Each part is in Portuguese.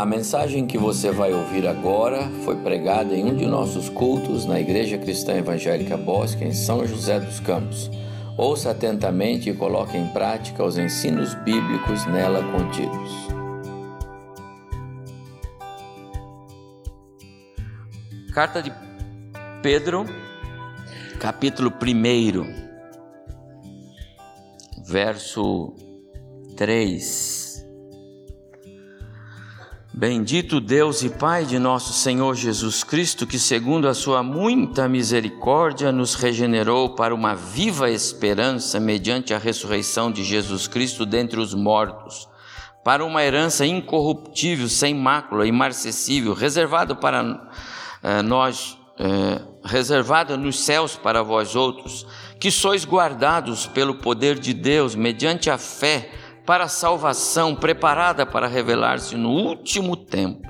A mensagem que você vai ouvir agora foi pregada em um de nossos cultos na Igreja Cristã Evangélica Bosque, em São José dos Campos. Ouça atentamente e coloque em prática os ensinos bíblicos nela contidos. Carta de Pedro, capítulo 1, verso 3. Bendito Deus e Pai de nosso Senhor Jesus Cristo, que, segundo a Sua muita misericórdia, nos regenerou para uma viva esperança mediante a ressurreição de Jesus Cristo dentre os mortos, para uma herança incorruptível, sem mácula, imarcessível, reservada para eh, nós, eh, reservada nos céus para vós outros, que sois guardados pelo poder de Deus mediante a fé para a salvação preparada para revelar-se no último tempo.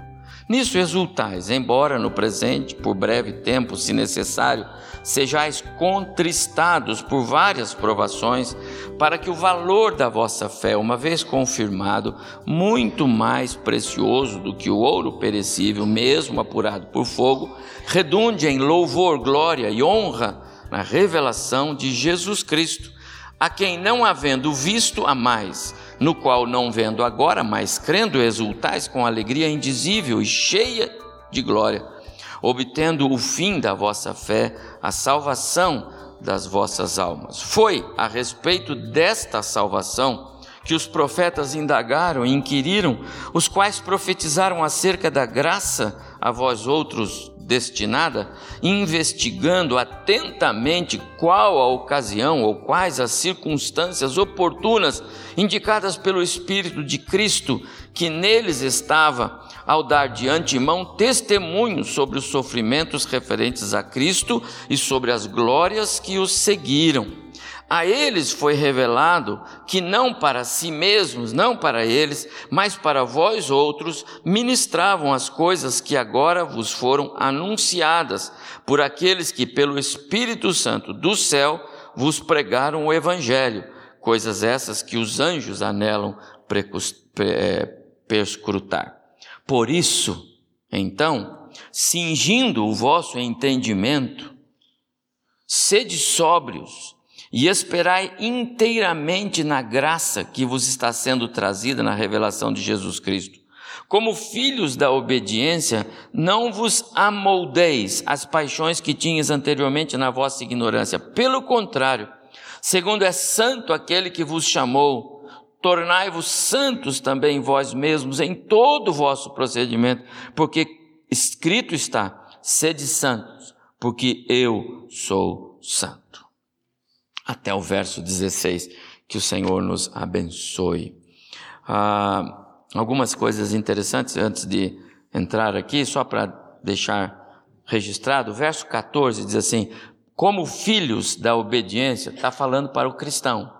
Nisso exultais, embora no presente, por breve tempo, se necessário, sejais contristados por várias provações, para que o valor da vossa fé, uma vez confirmado, muito mais precioso do que o ouro perecível, mesmo apurado por fogo, redunde em louvor, glória e honra na revelação de Jesus Cristo, a quem não havendo visto a mais, no qual não vendo agora, mas crendo exultais com alegria indizível e cheia de glória, obtendo o fim da vossa fé, a salvação das vossas almas. Foi a respeito desta salvação que os profetas indagaram e inquiriram, os quais profetizaram acerca da graça a vós outros destinada, investigando atentamente qual a ocasião ou quais as circunstâncias oportunas indicadas pelo Espírito de Cristo que neles estava, ao dar de antemão testemunho sobre os sofrimentos referentes a Cristo e sobre as glórias que os seguiram a eles foi revelado que não para si mesmos, não para eles, mas para vós outros, ministravam as coisas que agora vos foram anunciadas por aqueles que, pelo Espírito Santo do céu, vos pregaram o Evangelho, coisas essas que os anjos anelam é, perscrutar. Por isso, então, cingindo o vosso entendimento, sede sóbrios, e esperai inteiramente na graça que vos está sendo trazida na revelação de Jesus Cristo. Como filhos da obediência, não vos amoldeis as paixões que tinhas anteriormente na vossa ignorância. Pelo contrário, segundo é santo aquele que vos chamou, tornai-vos santos também vós mesmos em todo o vosso procedimento, porque escrito está: sede santos, porque eu sou santo até o verso 16. Que o Senhor nos abençoe. Ah, algumas coisas interessantes antes de entrar aqui, só para deixar registrado. O verso 14 diz assim: Como filhos da obediência, está falando para o cristão.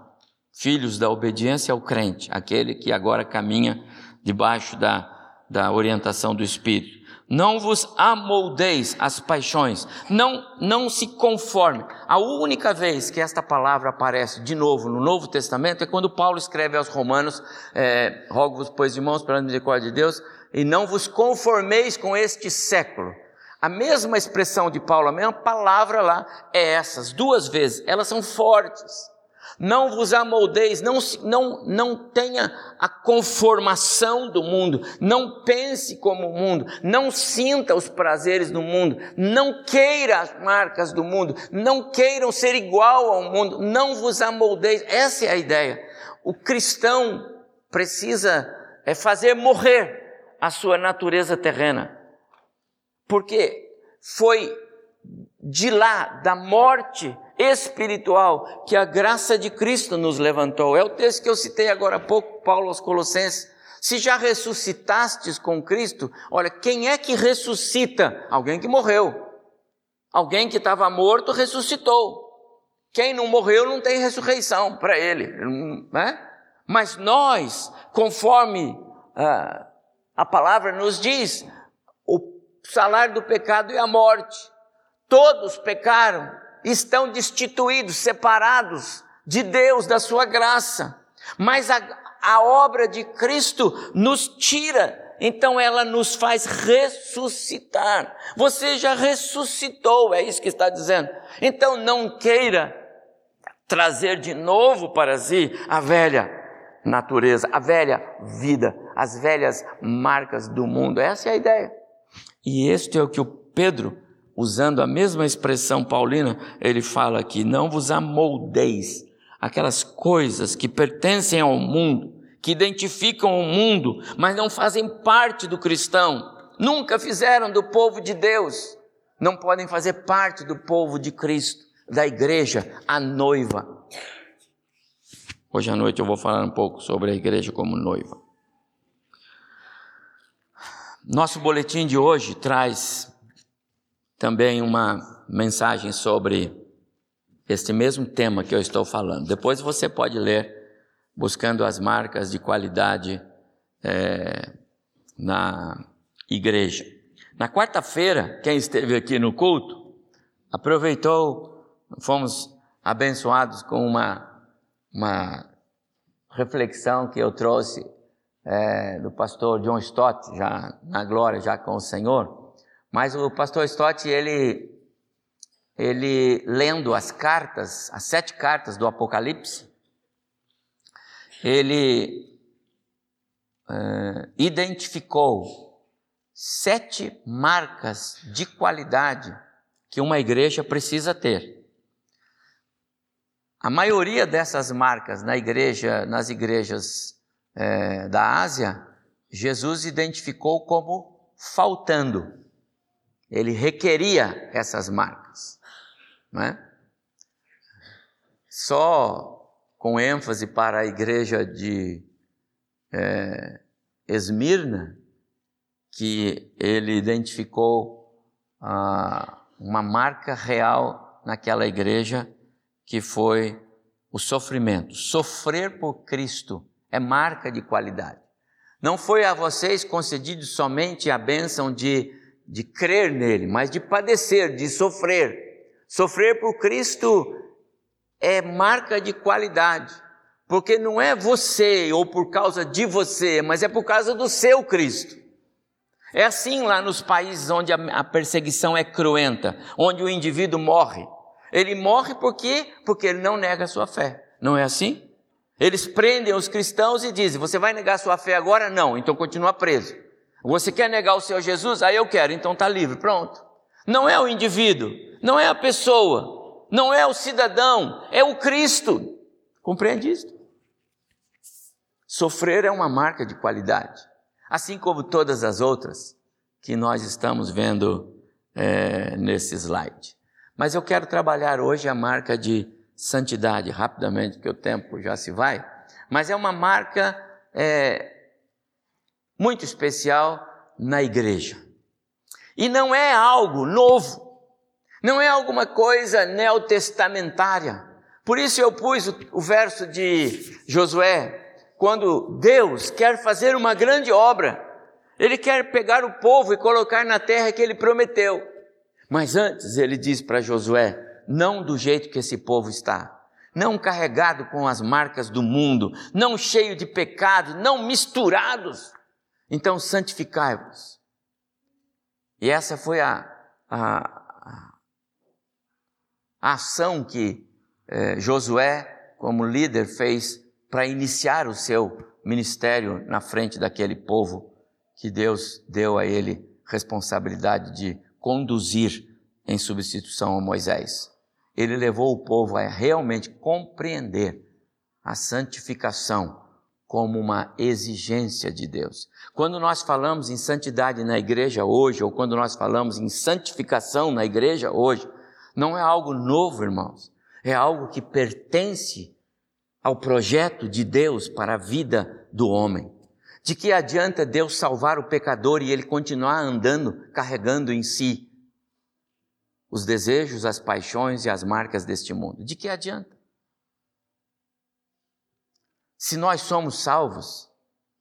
Filhos da obediência ao crente, aquele que agora caminha debaixo da, da orientação do Espírito. Não vos amoldeis as paixões, não, não se conforme. A única vez que esta palavra aparece de novo no Novo Testamento é quando Paulo escreve aos Romanos: é, Rogo-vos, pois, irmãos, pela misericórdia de Deus, e não vos conformeis com este século. A mesma expressão de Paulo, a mesma palavra lá é essas, duas vezes, elas são fortes. Não vos amoldeis, não, não, não tenha a conformação do mundo, não pense como o mundo, não sinta os prazeres do mundo, não queira as marcas do mundo, não queiram ser igual ao mundo, não vos amoldeis. Essa é a ideia. O cristão precisa é fazer morrer a sua natureza terrena, porque foi de lá, da morte, espiritual que a graça de Cristo nos levantou. É o texto que eu citei agora há pouco, Paulo aos Colossenses. Se já ressuscitastes com Cristo, olha, quem é que ressuscita? Alguém que morreu. Alguém que estava morto ressuscitou. Quem não morreu não tem ressurreição para ele, né? Mas nós, conforme ah, a palavra nos diz, o salário do pecado é a morte. Todos pecaram estão destituídos, separados de Deus, da sua graça. Mas a, a obra de Cristo nos tira então ela nos faz ressuscitar. Você já ressuscitou, é isso que está dizendo. Então não queira trazer de novo para si a velha natureza, a velha vida, as velhas marcas do mundo. Essa é a ideia. E este é o que o Pedro, usando a mesma expressão paulina, ele fala aqui: não vos amoldeis aquelas coisas que pertencem ao mundo, que identificam o mundo, mas não fazem parte do cristão, nunca fizeram do povo de Deus, não podem fazer parte do povo de Cristo, da igreja, a noiva. Hoje à noite eu vou falar um pouco sobre a igreja como noiva. Nosso boletim de hoje traz também uma mensagem sobre este mesmo tema que eu estou falando. Depois você pode ler, buscando as marcas de qualidade é, na igreja. Na quarta-feira, quem esteve aqui no culto, aproveitou, fomos abençoados com uma uma reflexão que eu trouxe é, do pastor John Stott, já na glória, já com o Senhor. Mas o pastor Stott, ele, ele lendo as cartas, as sete cartas do Apocalipse, ele é, identificou sete marcas de qualidade que uma igreja precisa ter. A maioria dessas marcas na igreja, nas igrejas é, da Ásia, Jesus identificou como faltando. Ele requeria essas marcas. Não é? Só com ênfase para a igreja de é, Esmirna, que ele identificou ah, uma marca real naquela igreja que foi o sofrimento. Sofrer por Cristo é marca de qualidade. Não foi a vocês concedido somente a bênção de, de crer nele, mas de padecer, de sofrer. Sofrer por Cristo é marca de qualidade, porque não é você ou por causa de você, mas é por causa do seu Cristo. É assim lá nos países onde a perseguição é cruenta, onde o indivíduo morre. Ele morre por quê? Porque ele não nega a sua fé. Não é assim? Eles prendem os cristãos e dizem: Você vai negar sua fé agora? Não, então continua preso. Você quer negar o Senhor Jesus? Aí eu quero, então está livre, pronto. Não é o indivíduo, não é a pessoa, não é o cidadão, é o Cristo. Compreende isso? Sofrer é uma marca de qualidade, assim como todas as outras que nós estamos vendo é, nesse slide. Mas eu quero trabalhar hoje a marca de santidade, rapidamente, porque o tempo já se vai. Mas é uma marca é, muito especial na igreja. E não é algo novo, não é alguma coisa neotestamentária. Por isso eu pus o, o verso de Josué, quando Deus quer fazer uma grande obra, Ele quer pegar o povo e colocar na terra que Ele prometeu. Mas antes ele diz para Josué: não do jeito que esse povo está, não carregado com as marcas do mundo, não cheio de pecado, não misturados. Então santificai-vos. E essa foi a, a, a ação que eh, Josué, como líder, fez para iniciar o seu ministério na frente daquele povo que Deus deu a ele responsabilidade de conduzir em substituição a Moisés. Ele levou o povo a realmente compreender a santificação como uma exigência de Deus. Quando nós falamos em santidade na igreja hoje, ou quando nós falamos em santificação na igreja hoje, não é algo novo, irmãos. É algo que pertence ao projeto de Deus para a vida do homem. De que adianta Deus salvar o pecador e ele continuar andando carregando em si os desejos, as paixões e as marcas deste mundo? De que adianta? Se nós somos salvos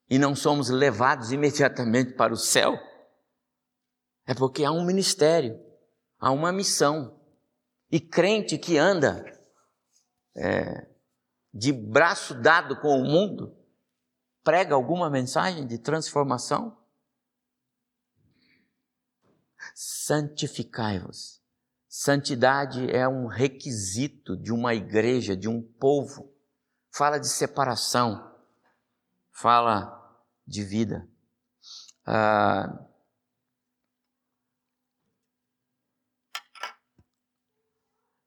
e não somos levados imediatamente para o céu, é porque há um ministério, há uma missão. E crente que anda é, de braço dado com o mundo, prega alguma mensagem de transformação? Santificai-vos. Santidade é um requisito de uma igreja, de um povo. Fala de separação, fala de vida. Ah,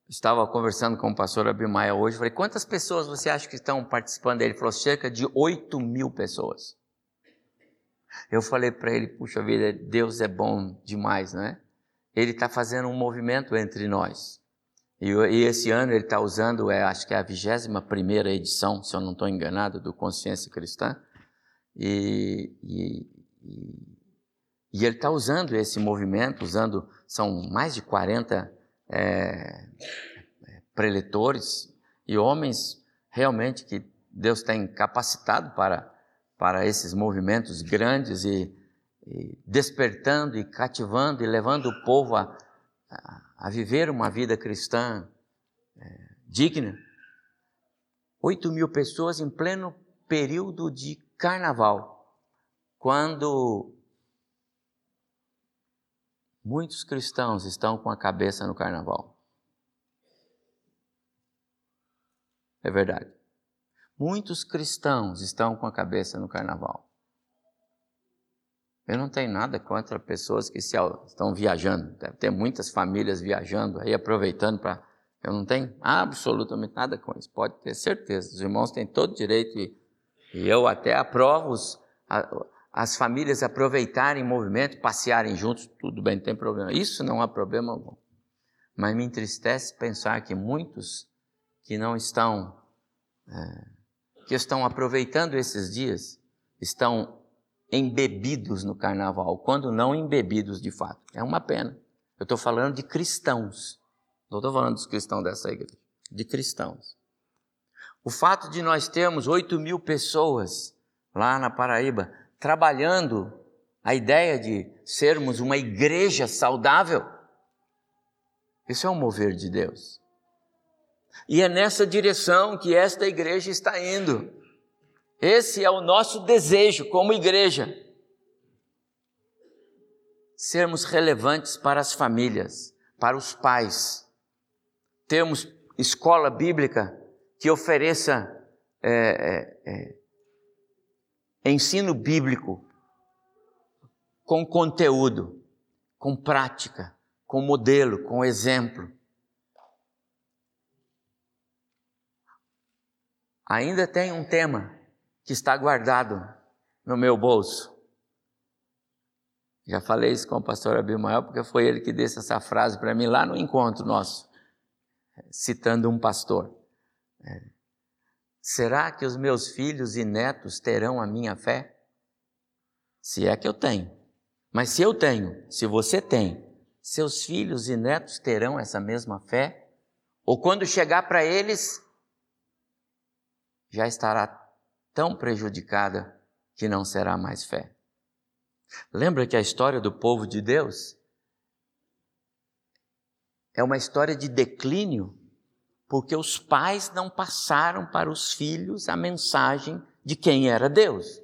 estava conversando com o pastor Abimaia hoje, falei, quantas pessoas você acha que estão participando? Ele falou, cerca de 8 mil pessoas. Eu falei para ele, puxa vida, Deus é bom demais, não é? Ele está fazendo um movimento entre nós. E, e esse ano ele está usando, é, acho que é a 21 primeira edição, se eu não estou enganado, do Consciência Cristã. E, e, e, ele está usando esse movimento, usando, são mais de 40 é, preletores e homens realmente que Deus tem capacitado para, para esses movimentos grandes e, e despertando e cativando e levando o povo a, a viver uma vida cristã é, digna. Oito mil pessoas em pleno período de carnaval, quando Muitos cristãos estão com a cabeça no carnaval. É verdade. Muitos cristãos estão com a cabeça no carnaval. Eu não tenho nada contra pessoas que se, estão viajando. Deve ter muitas famílias viajando aí, aproveitando para. Eu não tenho absolutamente nada com isso, pode ter certeza. Os irmãos têm todo direito e, e eu até aprovo os, as famílias aproveitarem o movimento, passearem juntos, tudo bem, não tem problema. Isso não há problema algum. Mas me entristece pensar que muitos que não estão, é, que estão aproveitando esses dias, estão embebidos no carnaval, quando não embebidos de fato. É uma pena. Eu estou falando de cristãos. Não estou falando dos cristãos dessa igreja, de cristãos. O fato de nós termos 8 mil pessoas lá na Paraíba trabalhando a ideia de sermos uma igreja saudável. Isso é um mover de Deus. E é nessa direção que esta igreja está indo. Esse é o nosso desejo como igreja. Sermos relevantes para as famílias, para os pais. Termos escola bíblica que ofereça é, é, é, ensino bíblico com conteúdo, com prática, com modelo, com exemplo. Ainda tem um tema que está guardado no meu bolso. Já falei isso com o pastor Abimael, porque foi ele que disse essa frase para mim lá no encontro nosso, citando um pastor. É, Será que os meus filhos e netos terão a minha fé? Se é que eu tenho. Mas se eu tenho, se você tem, seus filhos e netos terão essa mesma fé? Ou quando chegar para eles, já estará tão prejudicada que não será mais fé? Lembra que a história do povo de Deus é uma história de declínio porque os pais não passaram para os filhos a mensagem de quem era Deus.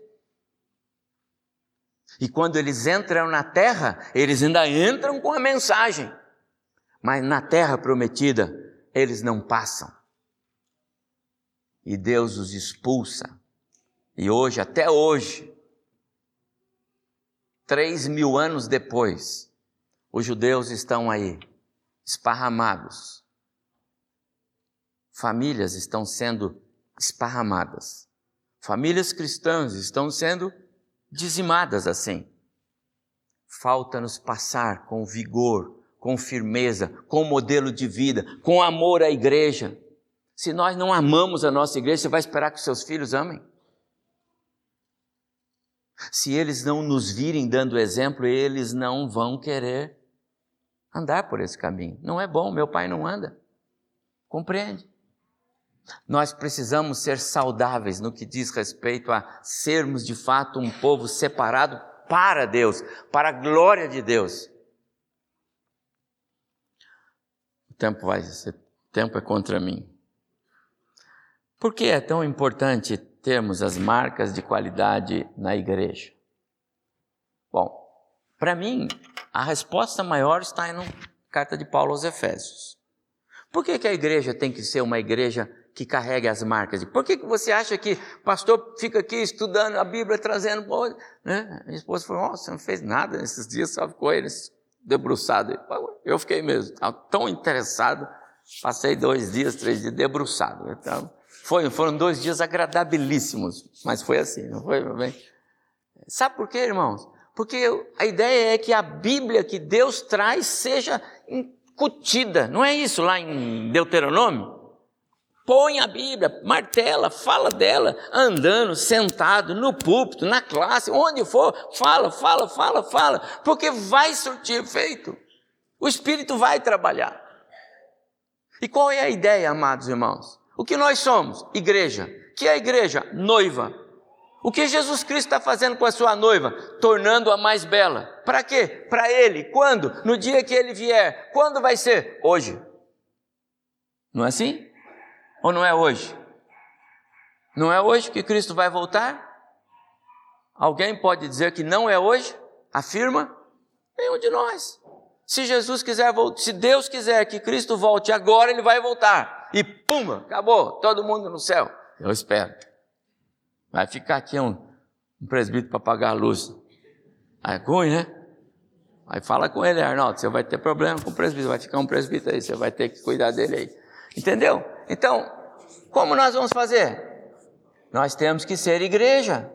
E quando eles entram na terra, eles ainda entram com a mensagem, mas na terra prometida, eles não passam. E Deus os expulsa. E hoje, até hoje, três mil anos depois, os judeus estão aí, esparramados, famílias estão sendo esparramadas. Famílias cristãs estão sendo dizimadas assim. Falta-nos passar com vigor, com firmeza, com modelo de vida, com amor à igreja. Se nós não amamos a nossa igreja, você vai esperar que seus filhos amem? Se eles não nos virem dando exemplo, eles não vão querer andar por esse caminho. Não é bom, meu pai não anda. Compreende? Nós precisamos ser saudáveis no que diz respeito a sermos de fato um povo separado para Deus, para a glória de Deus. O tempo vai, o tempo é contra mim. Por que é tão importante termos as marcas de qualidade na igreja? Bom, para mim, A resposta maior está na carta de Paulo aos Efésios. Por que, que a igreja tem que ser uma igreja que carregue as marcas? Por que, que você acha que pastor fica aqui estudando a Bíblia, trazendo. Né? Minha esposa falou: você não fez nada nesses dias, só ficou eles debruçado. Eu fiquei mesmo, tão interessado. Passei dois dias, três dias debruçado. Então, foi, foram dois dias agradabilíssimos, mas foi assim, não foi bem? Sabe por quê, irmãos? Porque a ideia é que a Bíblia que Deus traz seja incutida, não é isso lá em Deuteronômio? Põe a Bíblia, martela, fala dela, andando, sentado, no púlpito, na classe, onde for, fala, fala, fala, fala, porque vai surtir efeito. O Espírito vai trabalhar. E qual é a ideia, amados irmãos? O que nós somos? Igreja. Que é a igreja? Noiva. O que Jesus Cristo está fazendo com a sua noiva? Tornando-a mais bela. Para quê? Para Ele. Quando? No dia que Ele vier. Quando vai ser? Hoje. Não é assim? Ou não é hoje? Não é hoje que Cristo vai voltar? Alguém pode dizer que não é hoje? Afirma? Nenhum de nós. Se Jesus quiser se Deus quiser que Cristo volte agora, Ele vai voltar. E pum, acabou, todo mundo no céu. Eu espero. Vai ficar aqui um, um presbítero para pagar a luz. Aí é ruim, né? Aí fala com ele, Arnaldo, você vai ter problema com o presbítero, vai ficar um presbítero aí, você vai ter que cuidar dele aí. Entendeu? Então, como nós vamos fazer? Nós temos que ser igreja,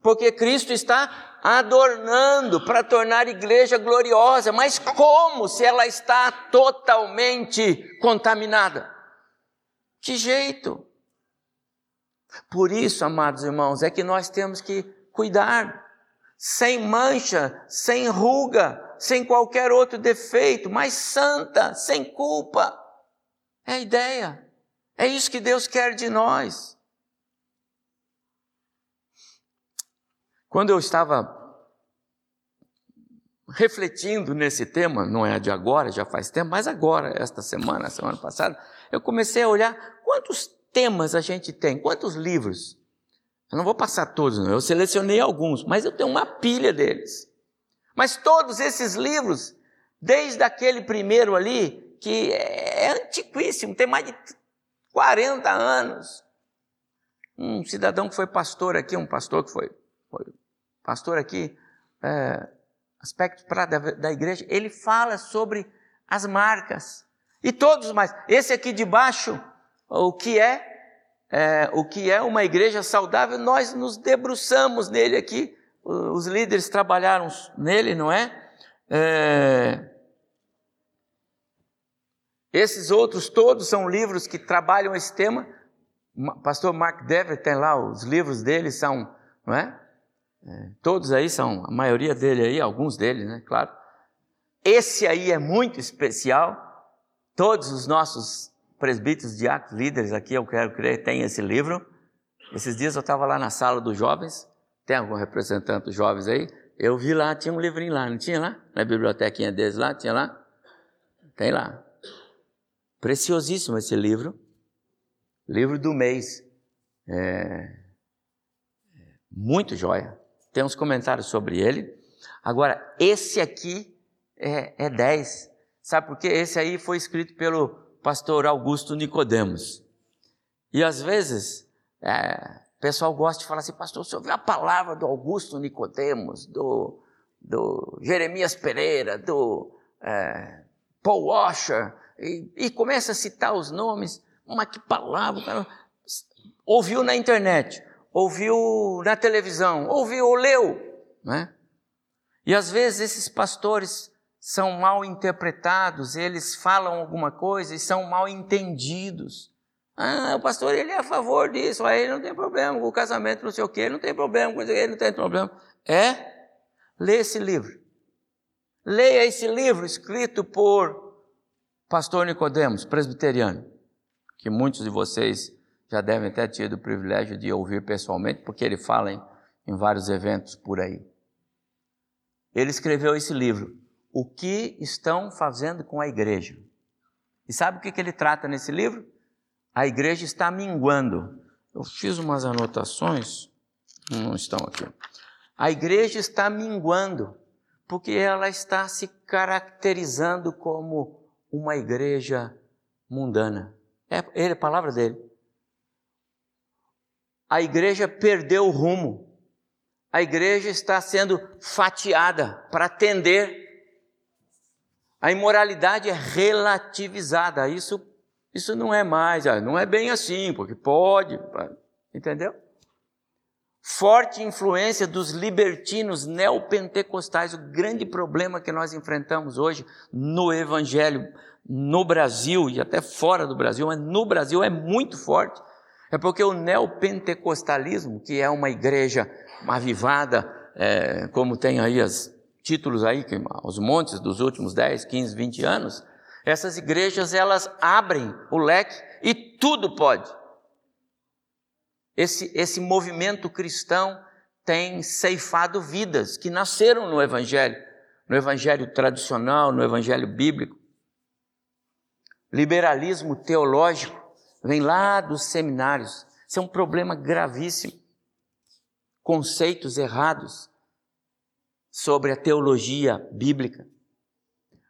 porque Cristo está adornando para tornar a igreja gloriosa, mas como se ela está totalmente contaminada? Que jeito? Por isso, amados irmãos, é que nós temos que cuidar, sem mancha, sem ruga, sem qualquer outro defeito, mas santa, sem culpa. É a ideia. É isso que Deus quer de nós. Quando eu estava refletindo nesse tema, não é de agora, já faz tempo, mas agora, esta semana, semana passada, eu comecei a olhar quantos temas a gente tem? Quantos livros? Eu não vou passar todos, não. eu selecionei alguns, mas eu tenho uma pilha deles. Mas todos esses livros, desde aquele primeiro ali, que é antiquíssimo, tem mais de 40 anos. Um cidadão que foi pastor aqui, um pastor que foi, foi pastor aqui, é, aspecto pra, da, da igreja, ele fala sobre as marcas. E todos mais. Esse aqui de baixo o que é, é, o que é uma igreja saudável, nós nos debruçamos nele aqui. Os líderes trabalharam nele, não é? é esses outros todos são livros que trabalham esse tema. Pastor Mark Dever tem lá, os livros dele são, não é? É? Todos aí são, a maioria dele aí, alguns deles, né? Claro. Esse aí é muito especial. Todos os nossos presbíteros, diáconos, líderes aqui, eu quero crer, tem esse livro. Esses dias eu estava lá na sala dos jovens, tem algum representante dos jovens aí? Eu vi lá, tinha um livrinho lá, não tinha lá? Na bibliotequinha deles lá, tinha lá? Tem lá. Preciosíssimo esse livro. Livro do mês. É... Muito joia. Tem uns comentários sobre ele. Agora, esse aqui é, é 10. Sabe por quê? Esse aí foi escrito pelo pastor Augusto Nicodemos. E às vezes, é, o pessoal gosta de falar assim, pastor, você ouviu a palavra do Augusto Nicodemos, do, do Jeremias Pereira, do é, Paul Washer, e, e, começa a citar os nomes, mas que palavra, cara, ouviu na internet, ouviu na televisão, ouviu, leu, né? E às vezes esses pastores são mal interpretados, eles falam alguma coisa e são mal entendidos. Ah, o pastor ele é a favor disso, aí não tem problema com o casamento, não sei o quê, não tem problema com isso, ele não tem problema. É? Lê esse livro. Leia esse livro escrito por pastor Nicodemos, presbiteriano, que muitos de vocês já devem ter tido o privilégio de ouvir pessoalmente, porque ele fala em, em vários eventos por aí. Ele escreveu esse livro, o que estão fazendo com a igreja. E sabe o que, que ele trata nesse livro? A igreja está minguando. Eu fiz umas anotações, não estão aqui. A igreja está minguando. Porque ela está se caracterizando como uma igreja mundana. É, é a palavra dele. A igreja perdeu o rumo. A igreja está sendo fatiada para atender. A imoralidade é relativizada. Isso, isso não é mais, ah, não é bem assim, porque pode, entendeu? Forte influência dos libertinos neopentecostais. O grande problema que nós enfrentamos hoje no Evangelho, no Brasil e até fora do Brasil, mas no Brasil é muito forte. É porque o neopentecostalismo, que é uma igreja avivada, é, como tem aí os títulos aí, os montes dos últimos 10, 15, 20 anos, essas igrejas elas abrem o leque e tudo pode. Esse, esse movimento cristão tem ceifado vidas que nasceram no Evangelho, no Evangelho tradicional, no Evangelho bíblico. Liberalismo teológico vem lá dos seminários. Isso é um problema gravíssimo. Conceitos errados sobre a teologia bíblica.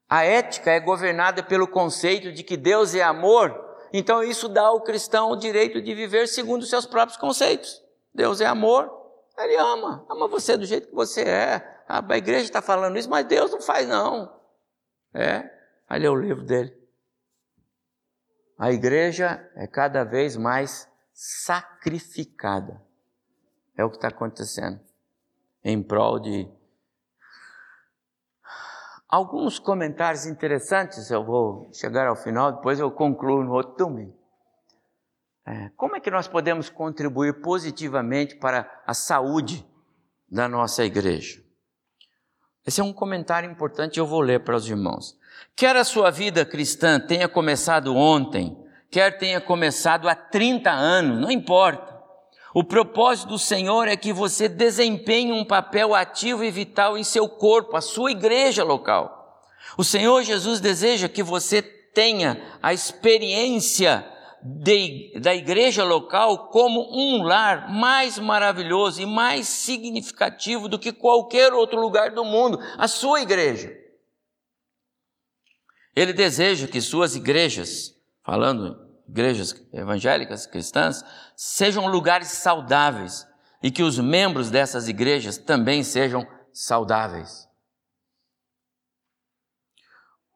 A ética é governada pelo conceito de que Deus é amor então isso dá ao cristão o direito de viver segundo os seus próprios conceitos. Deus é amor, Ele ama, ama você do jeito que você é. A igreja está falando isso, mas Deus não faz não. É, aí é o livro dele. A igreja é cada vez mais sacrificada. É o que está acontecendo em prol de Alguns comentários interessantes, eu vou chegar ao final, depois eu concluo no outro domingo. É, como é que nós podemos contribuir positivamente para a saúde da nossa igreja? Esse é um comentário importante, eu vou ler para os irmãos. Quer a sua vida cristã tenha começado ontem, quer tenha começado há 30 anos, não importa. O propósito do Senhor é que você desempenhe um papel ativo e vital em seu corpo, a sua igreja local. O Senhor Jesus deseja que você tenha a experiência de, da igreja local como um lar mais maravilhoso e mais significativo do que qualquer outro lugar do mundo, a sua igreja. Ele deseja que suas igrejas, falando igrejas evangélicas, cristãs, sejam lugares saudáveis e que os membros dessas igrejas também sejam saudáveis.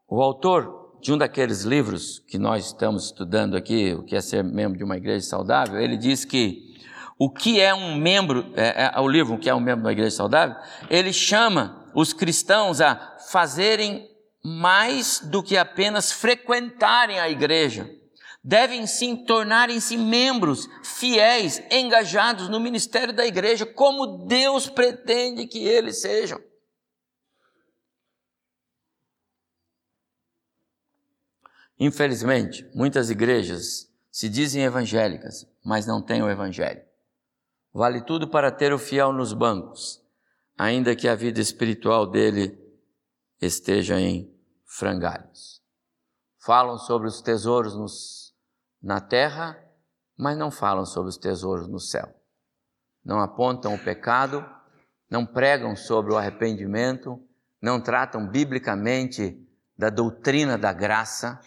O autor de um daqueles livros que nós estamos estudando aqui, o que é ser membro de uma igreja saudável, ele diz que o que é um membro, é, é, o livro o que é um membro de uma igreja saudável, ele chama os cristãos a fazerem mais do que apenas frequentarem a igreja devem sim tornarem-se membros fiéis, engajados no ministério da igreja, como Deus pretende que eles sejam. Infelizmente, muitas igrejas se dizem evangélicas, mas não têm o evangelho. Vale tudo para ter o fiel nos bancos, ainda que a vida espiritual dele esteja em frangalhos. Falam sobre os tesouros nos na terra, mas não falam sobre os tesouros no céu. Não apontam o pecado, não pregam sobre o arrependimento, não tratam biblicamente da doutrina da graça,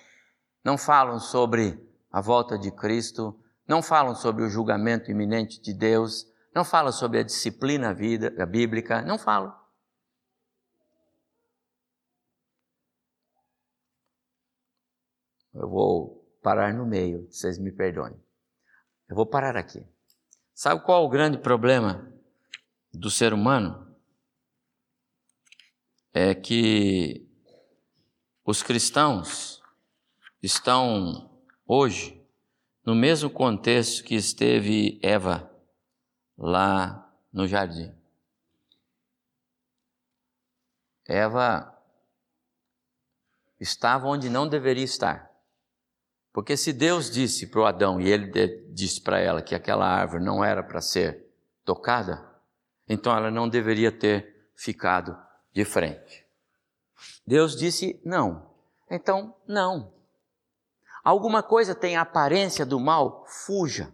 não falam sobre a volta de Cristo, não falam sobre o julgamento iminente de Deus, não falam sobre a disciplina vida, a bíblica, não falam. Eu vou parar no meio, vocês me perdoem. Eu vou parar aqui. Sabe qual é o grande problema do ser humano? É que os cristãos estão hoje no mesmo contexto que esteve Eva lá no jardim. Eva estava onde não deveria estar. Porque se Deus disse para o Adão e ele disse para ela que aquela árvore não era para ser tocada, então ela não deveria ter ficado de frente. Deus disse não. Então, não. Alguma coisa tem a aparência do mal, fuja.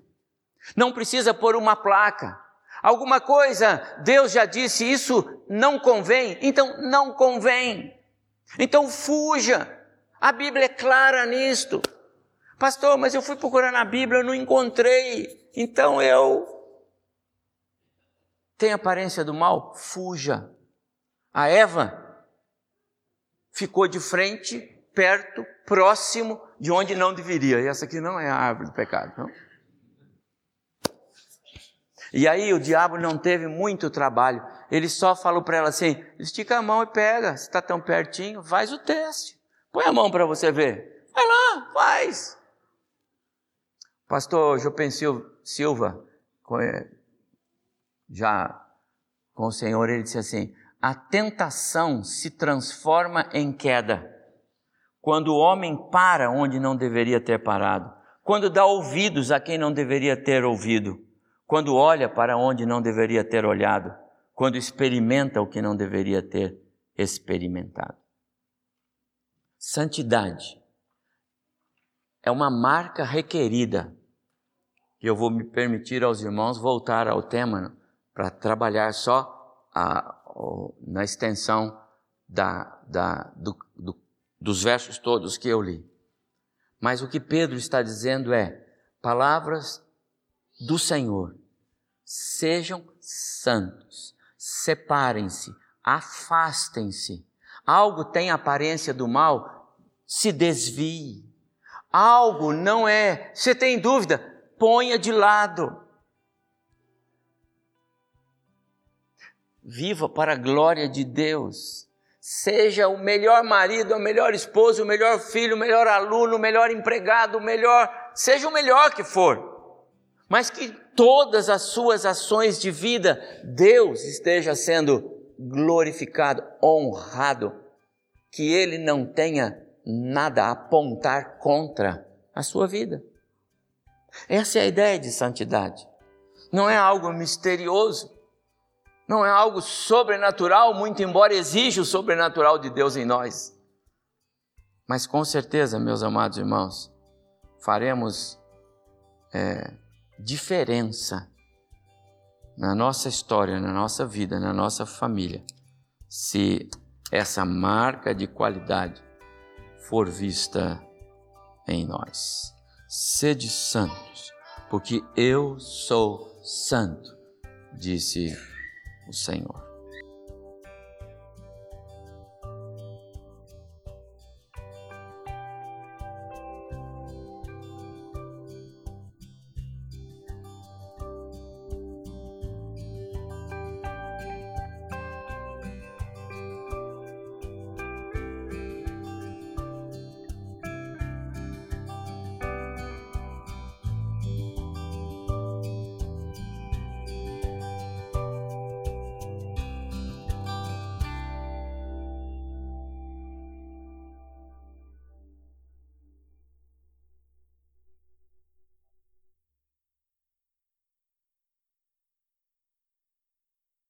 Não precisa pôr uma placa. Alguma coisa, Deus já disse, isso não convém, então não convém. Então fuja. A Bíblia é clara nisto. Pastor, mas eu fui procurar na Bíblia, eu não encontrei. Então eu. Tem aparência do mal? Fuja. A Eva ficou de frente, perto, próximo de onde não deveria. E essa aqui não é a árvore do pecado, não? E aí o diabo não teve muito trabalho. Ele só falou para ela assim: estica a mão e pega. Se está tão pertinho, faz o teste. Põe a mão para você ver. Vai lá, faz. Pastor Jopem Silva, eh, já com o Senhor, ele disse assim: a tentação se transforma em queda quando o homem para onde não deveria ter parado, quando dá ouvidos a quem não deveria ter ouvido quando olha para onde não deveria ter olhado, quando experimenta o que não deveria ter experimentado. Santidade é uma marca requerida. E eu vou me permitir aos irmãos voltar ao tema para trabalhar só a, na extensão da, da, do, do, dos versos todos que eu li. Mas o que Pedro está dizendo é: palavras do Senhor. Sejam santos, separem-se, afastem-se. Algo tem aparência do mal, se desvie. Algo não é, você tem dúvida, ponha de lado. Viva para a glória de Deus. Seja o melhor marido, o melhor esposo, o melhor filho, o melhor aluno, o melhor empregado, o melhor, seja o melhor que for mas que todas as suas ações de vida, Deus esteja sendo glorificado, honrado, que Ele não tenha nada a apontar contra a sua vida. Essa é a ideia de santidade. Não é algo misterioso, não é algo sobrenatural, muito embora exija o sobrenatural de Deus em nós. Mas com certeza, meus amados irmãos, faremos é, diferença na nossa história, na nossa vida, na nossa família, se essa marca de qualidade for vista em nós. Sede santos, porque eu sou santo, disse o Senhor.